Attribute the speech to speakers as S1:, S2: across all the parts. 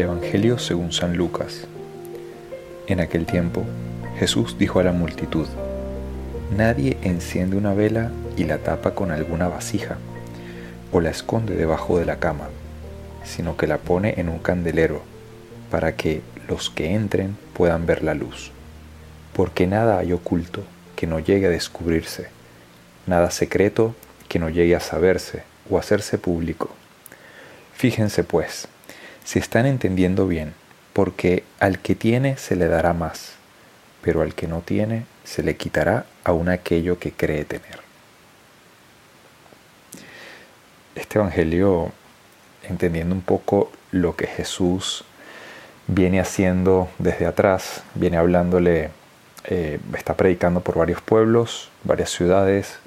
S1: Evangelio según San Lucas. En aquel tiempo, Jesús dijo a la multitud, Nadie enciende una vela y la tapa con alguna vasija, o la esconde debajo de la cama, sino que la pone en un candelero, para que los que entren puedan ver la luz. Porque nada hay oculto que no llegue a descubrirse, nada secreto que no llegue a saberse o hacerse público. Fíjense pues, si están entendiendo bien, porque al que tiene se le dará más, pero al que no tiene se le quitará aún aquello que cree tener. Este Evangelio, entendiendo un poco lo que Jesús viene haciendo desde atrás, viene hablándole, eh, está predicando por varios pueblos, varias ciudades,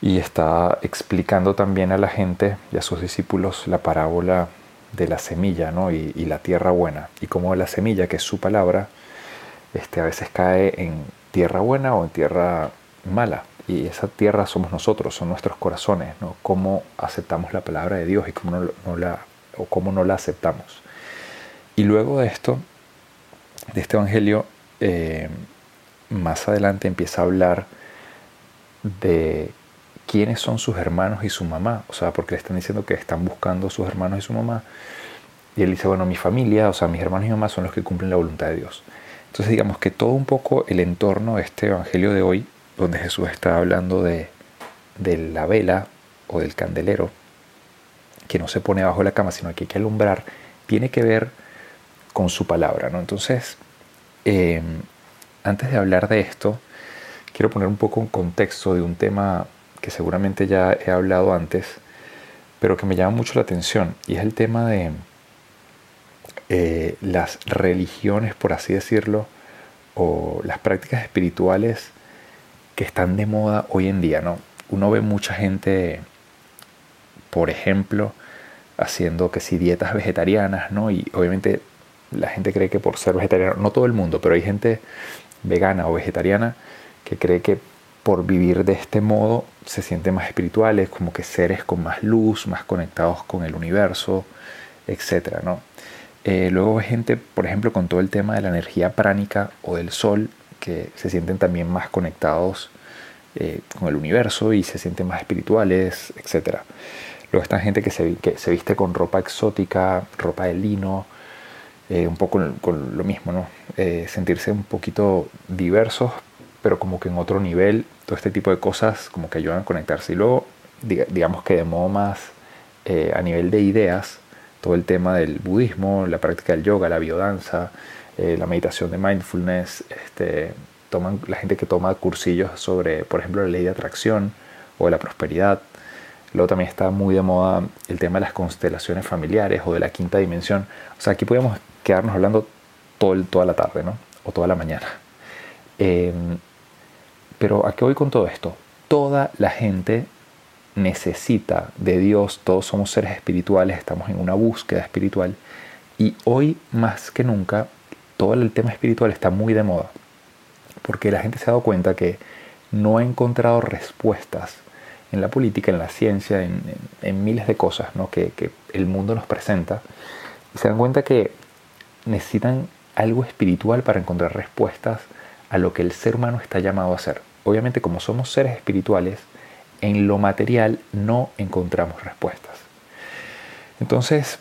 S1: y está explicando también a la gente y a sus discípulos la parábola de la semilla ¿no? y, la tierra buena y cómo la semilla, que es su palabra, este, a veces cae en tierra buena o en tierra mala. Y esa tierra somos nosotros, son nuestros corazones, ¿no? Cómo aceptamos la palabra de Dios y cómo no, la, o cómo no la aceptamos. Y luego de esto, de este evangelio, eh, más adelante empieza a hablar de quiénes son sus hermanos y su mamá, o sea, porque le están diciendo que están buscando sus hermanos y su mamá. Y él dice, bueno, mi familia, o sea, mis hermanos y mamá son los que cumplen la voluntad de Dios. Entonces digamos que todo un poco el entorno de este Evangelio de hoy, donde Jesús está hablando de, de la vela o del candelero, que no se pone bajo la cama, sino que hay que alumbrar, tiene que ver con su palabra. ¿no? Entonces, eh, antes de hablar de esto, quiero poner un poco en contexto de un tema que seguramente ya he hablado antes, pero que me llama mucho la atención, y es el tema de eh, las religiones, por así decirlo, o las prácticas espirituales que están de moda hoy en día, ¿no? Uno ve mucha gente, por ejemplo, haciendo que si dietas vegetarianas, ¿no? Y obviamente la gente cree que por ser vegetariano, no todo el mundo, pero hay gente vegana o vegetariana que cree que por vivir de este modo se sienten más espirituales, como que seres con más luz, más conectados con el universo, etc. ¿no? Eh, luego hay gente, por ejemplo, con todo el tema de la energía pránica o del sol, que se sienten también más conectados eh, con el universo y se sienten más espirituales, etc. Luego está gente que se, que se viste con ropa exótica, ropa de lino, eh, un poco con lo mismo, ¿no? sentirse un poquito diversos, pero como que en otro nivel, todo este tipo de cosas como que ayudan a conectarse. Y luego, digamos que de modo más eh, a nivel de ideas, todo el tema del budismo, la práctica del yoga, la biodanza, eh, la meditación de mindfulness, este, toman, la gente que toma cursillos sobre, por ejemplo, la ley de atracción o de la prosperidad. Luego también está muy de moda el tema de las constelaciones familiares o de la quinta dimensión. O sea, aquí podemos quedarnos hablando todo toda la tarde, ¿no? O toda la mañana. Em, pero ¿a qué voy con todo esto? Toda la gente necesita de Dios, todos somos seres espirituales, estamos en una búsqueda espiritual y hoy más que nunca todo el tema espiritual está muy de moda porque la gente se ha dado cuenta que no ha encontrado respuestas en la política, en la ciencia, en, miles de cosas ¿no? que, que el mundo nos presenta y se dan cuenta que necesitan algo espiritual para encontrar respuestas a lo que el ser humano está llamado a hacer. Obviamente como somos seres espirituales, en lo material no encontramos respuestas. Entonces,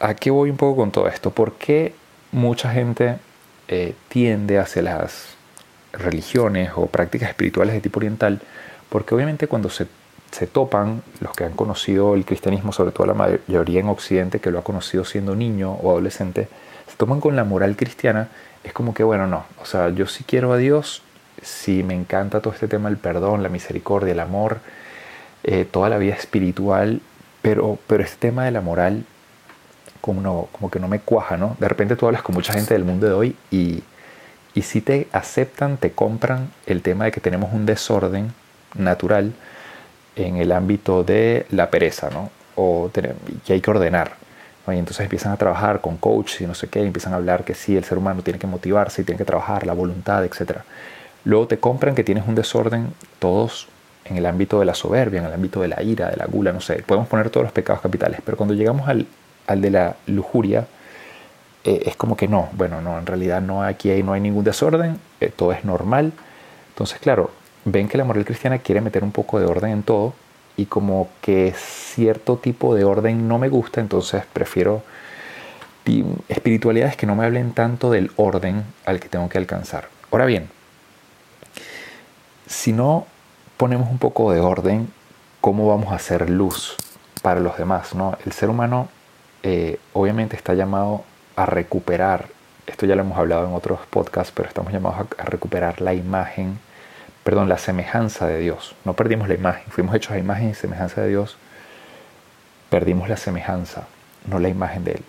S1: ¿a qué voy un poco con todo esto? ¿Por qué mucha gente eh, tiende hacia las religiones o prácticas espirituales de tipo oriental? Porque obviamente cuando se, se topan, los que han conocido el cristianismo, sobre todo la mayoría en Occidente, que lo ha conocido siendo niño o adolescente, se toman con la moral cristiana es como que, bueno, no, o sea, yo sí quiero a Dios, sí me encanta todo este tema del perdón, la misericordia, el amor, eh, toda la vida espiritual, pero, pero este tema de la moral como, no, como que no me cuaja, ¿no? De repente tú hablas con mucha gente del mundo de hoy y, y si te aceptan, te compran el tema de que tenemos un desorden natural en el ámbito de la pereza, ¿no? O que hay que ordenar. Y entonces empiezan a trabajar con coaches y no sé qué, empiezan a hablar que sí, el ser humano tiene que motivarse y tiene que trabajar, la voluntad, etc. Luego te compran que tienes un desorden, todos en el ámbito de la soberbia, en el ámbito de la ira, de la gula, no sé, podemos poner todos los pecados capitales, pero cuando llegamos al, al de la lujuria, eh, es como que no, bueno, no, en realidad no aquí no hay ningún desorden, eh, todo es normal. Entonces, claro, ven que la moral cristiana quiere meter un poco de orden en todo y como que cierto tipo de orden no me gusta, entonces prefiero espiritualidades que no me hablen tanto del orden al que tengo que alcanzar. Ahora bien, si no ponemos un poco de orden, ¿cómo vamos a hacer luz para los demás? ¿no? El ser humano eh, obviamente está llamado a recuperar, esto ya lo hemos hablado en otros podcasts, pero estamos llamados a, recuperar la imagen, perdón, la semejanza de Dios. No perdimos la imagen, fuimos hechos a imagen y semejanza de Dios, perdimos la semejanza, no la imagen de Él.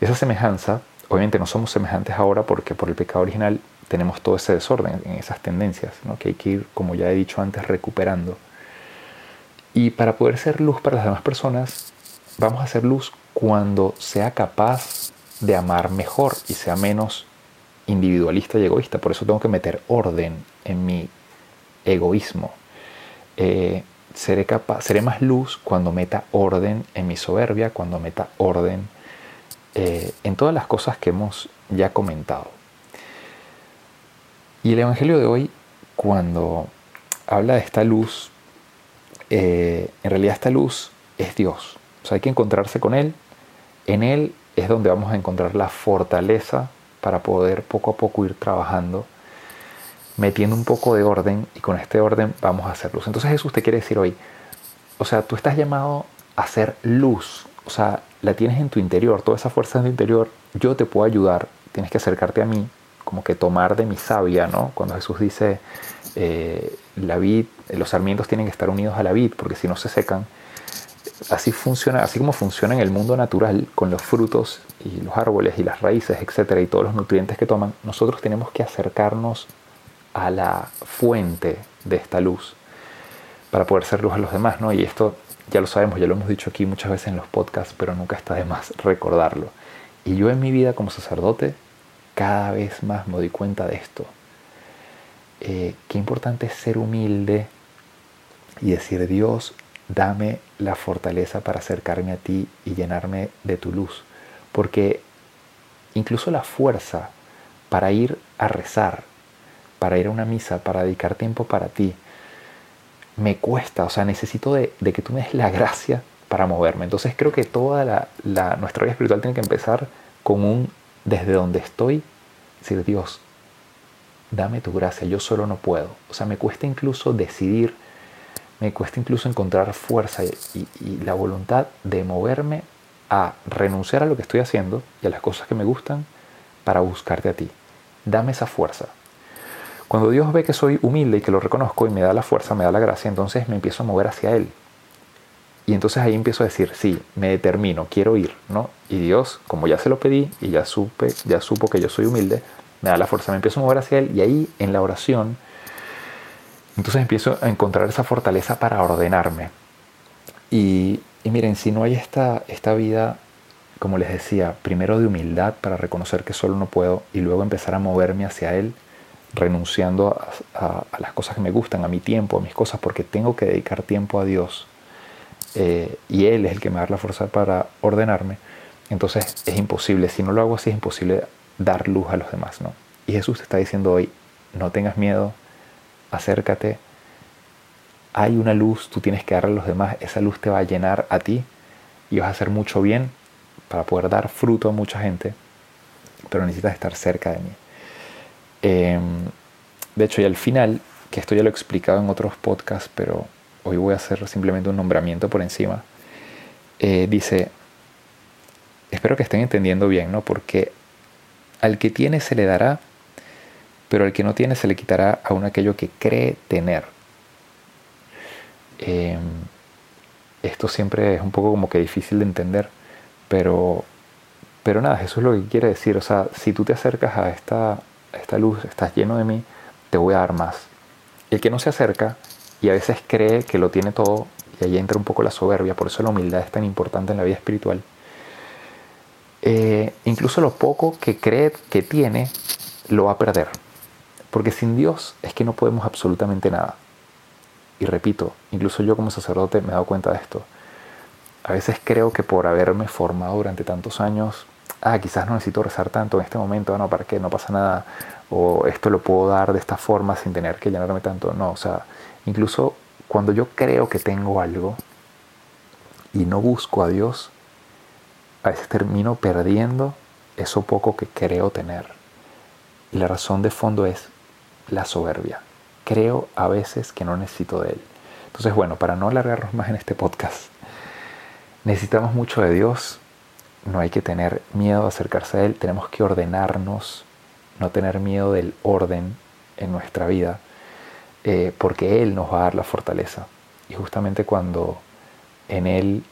S1: Esa semejanza, obviamente no somos semejantes ahora porque por el pecado original tenemos todo ese desorden en esas tendencias, ¿no? que hay que ir, como ya he dicho antes, recuperando. Y para poder ser luz para las demás personas, vamos a ser luz cuando sea capaz de amar mejor y sea menos individualista y egoísta. Por eso tengo que meter orden en mi egoísmo. Eh, seré, capaz, seré más luz cuando meta orden en mi soberbia, cuando meta orden eh, en todas las cosas que hemos ya comentado. Y el Evangelio de hoy, cuando habla de esta luz, eh, en realidad esta luz es Dios. O sea, hay que encontrarse con Él. En Él es donde vamos a encontrar la fortaleza para poder poco a poco ir trabajando, metiendo un poco de orden y con este orden vamos a hacer luz. Entonces Jesús te quiere decir hoy, o sea, tú estás llamado a hacer luz, o sea, la tienes en tu interior, toda esa fuerza en tu interior, yo te puedo ayudar, tienes que acercarte a mí, como que tomar de mi savia, ¿no? Cuando Jesús dice, eh, la vid, los sarmientos tienen que estar unidos a la vid, porque si no se secan, así funciona, así como funciona en el mundo natural con los frutos y los árboles y las raíces, etcétera, y todos los nutrientes que toman, nosotros tenemos que acercarnos a la fuente de esta luz para poder ser luz a los demás, ¿no? Y esto ya lo sabemos, ya lo hemos dicho aquí muchas veces en los podcasts, pero nunca está de más recordarlo. Y yo en mi vida como sacerdote cada vez más me doy cuenta de esto. Eh, qué importante es ser humilde y decir, Dios, dame la fortaleza para acercarme a ti y llenarme de tu luz. Porque incluso la fuerza para ir a rezar, para ir a una misa, para dedicar tiempo para ti, me cuesta, o sea, necesito de, que tú me des la gracia para moverme. Entonces creo que toda la, nuestra vida espiritual tiene que empezar con un desde donde estoy, decir Dios, dame tu gracia, yo solo no puedo. O sea, me cuesta incluso decidir me cuesta incluso encontrar fuerza y, la voluntad de moverme a renunciar a lo que estoy haciendo y a las cosas que me gustan para buscarte a ti. Dame esa fuerza. Cuando Dios ve que soy humilde y que lo reconozco y me da la fuerza, me da la gracia, entonces me empiezo a mover hacia Él. Y entonces ahí empiezo a decir, sí, me determino, quiero ir, ¿no? Y Dios, como ya se lo pedí y ya supe, ya supo que yo soy humilde, me da la fuerza, me empiezo a mover hacia Él y ahí en la oración entonces empiezo a encontrar esa fortaleza para ordenarme. Y, miren, si no hay esta, esta vida, como les decía, primero de humildad para reconocer que solo no puedo y luego empezar a moverme hacia Él, renunciando a, las cosas que me gustan, a mi tiempo, a mis cosas, porque tengo que dedicar tiempo a Dios. Eh, y Él es el que me da la fuerza para ordenarme. Entonces es imposible, si no lo hago así, es imposible dar luz a los demás. ¿no? Y Jesús te está diciendo hoy, no tengas miedo, acércate. Hay una luz, tú tienes que darle a los demás, esa luz te va a llenar a ti y vas a hacer mucho bien para poder dar fruto a mucha gente, pero necesitas estar cerca de mí. Em, de hecho, y al final, que esto ya lo he explicado en otros podcasts, pero hoy voy a hacer simplemente un nombramiento por encima, eh, dice, espero que estén entendiendo bien, ¿no? Porque al que tiene se le dará pero el que no tiene se le quitará aún aquello que cree tener. Em, esto siempre es un poco como que difícil de entender, pero, pero nada, eso es lo que quiere decir. O sea, si tú te acercas a esta, esta luz, estás lleno de mí, te voy a dar más. El que no se acerca y a veces cree que lo tiene todo, y ahí entra un poco la soberbia, por eso la humildad es tan importante en la vida espiritual. Eh, incluso lo poco que cree que tiene, lo va a perder. Porque sin Dios es que no podemos absolutamente nada. Y repito, incluso yo como sacerdote me he dado cuenta de esto. A veces creo que por haberme formado durante tantos años, ah, quizás no necesito rezar tanto en este momento, no, ¿para qué? No pasa nada. O esto lo puedo dar de esta forma sin tener que llenarme tanto. No, o sea, incluso cuando yo creo que tengo algo y no busco a Dios, a veces termino perdiendo eso poco que creo tener. Y la razón de fondo es la soberbia. Creo a veces que no necesito de Él. Entonces, bueno, para no alargarnos más en este podcast, necesitamos mucho de Dios. No hay que tener miedo a acercarse a Él. Tenemos que ordenarnos, no tener miedo del orden en nuestra vida, eh, porque Él nos va a dar la fortaleza. Y justamente cuando en Él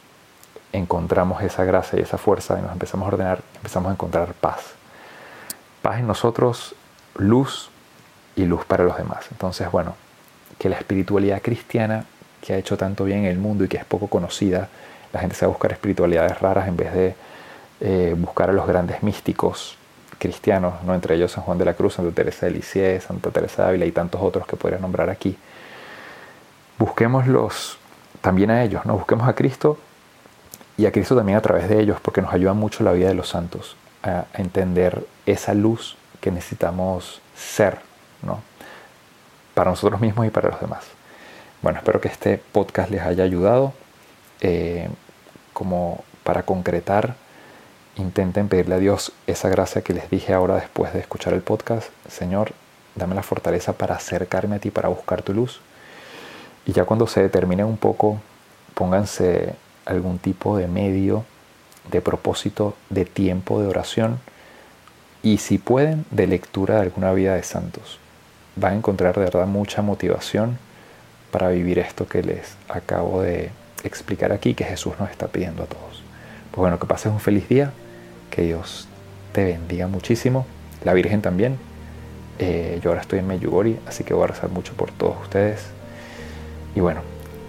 S1: encontramos esa gracia y esa fuerza y nos empezamos a ordenar, empezamos a encontrar paz. Paz en nosotros, luz y luz para los demás. Entonces, bueno, que la espiritualidad cristiana que ha hecho tanto bien en el mundo y que es poco conocida, la gente se va a buscar espiritualidades raras en vez de eh, buscar a los grandes místicos cristianos, ¿no? entre ellos San Juan de la Cruz, Santa Teresa de Lisieux, Santa Teresa de Ávila y tantos otros que podría nombrar aquí. Busquémoslos también a ellos, ¿no? busquemos a Cristo y a Cristo también a través de ellos, porque nos ayuda mucho la vida de los santos a, entender esa luz que necesitamos ser, ¿no? Para nosotros mismos y para los demás. Bueno, espero que este podcast les haya ayudado. Eh, como para concretar, intenten pedirle a Dios esa gracia que les dije ahora después de escuchar el podcast. Señor, dame la fortaleza para acercarme a ti, para buscar tu luz. Y ya cuando se determine un poco, pónganse algún tipo de medio, de propósito, de tiempo de oración y si pueden, de lectura de alguna vida de santos. Van a encontrar de verdad mucha motivación para vivir esto que les acabo de explicar aquí, que Jesús nos está pidiendo a todos. Pues bueno, que pases un feliz día, que Dios te bendiga muchísimo, la Virgen también. Eh, yo ahora estoy en Meyugori, así que voy a rezar mucho por todos ustedes. Y bueno,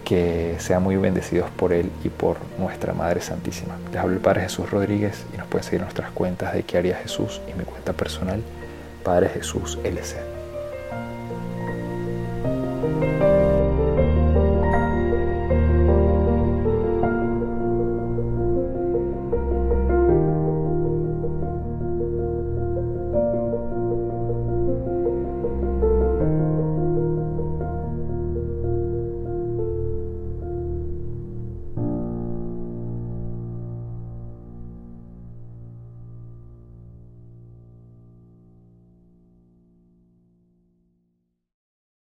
S1: que sean muy bendecidos por Él y por nuestra Madre Santísima. Les hablo el Padre Jesús Rodríguez y nos pueden seguir nuestras cuentas de qué haría Jesús y mi cuenta personal, Padre Jesús LC.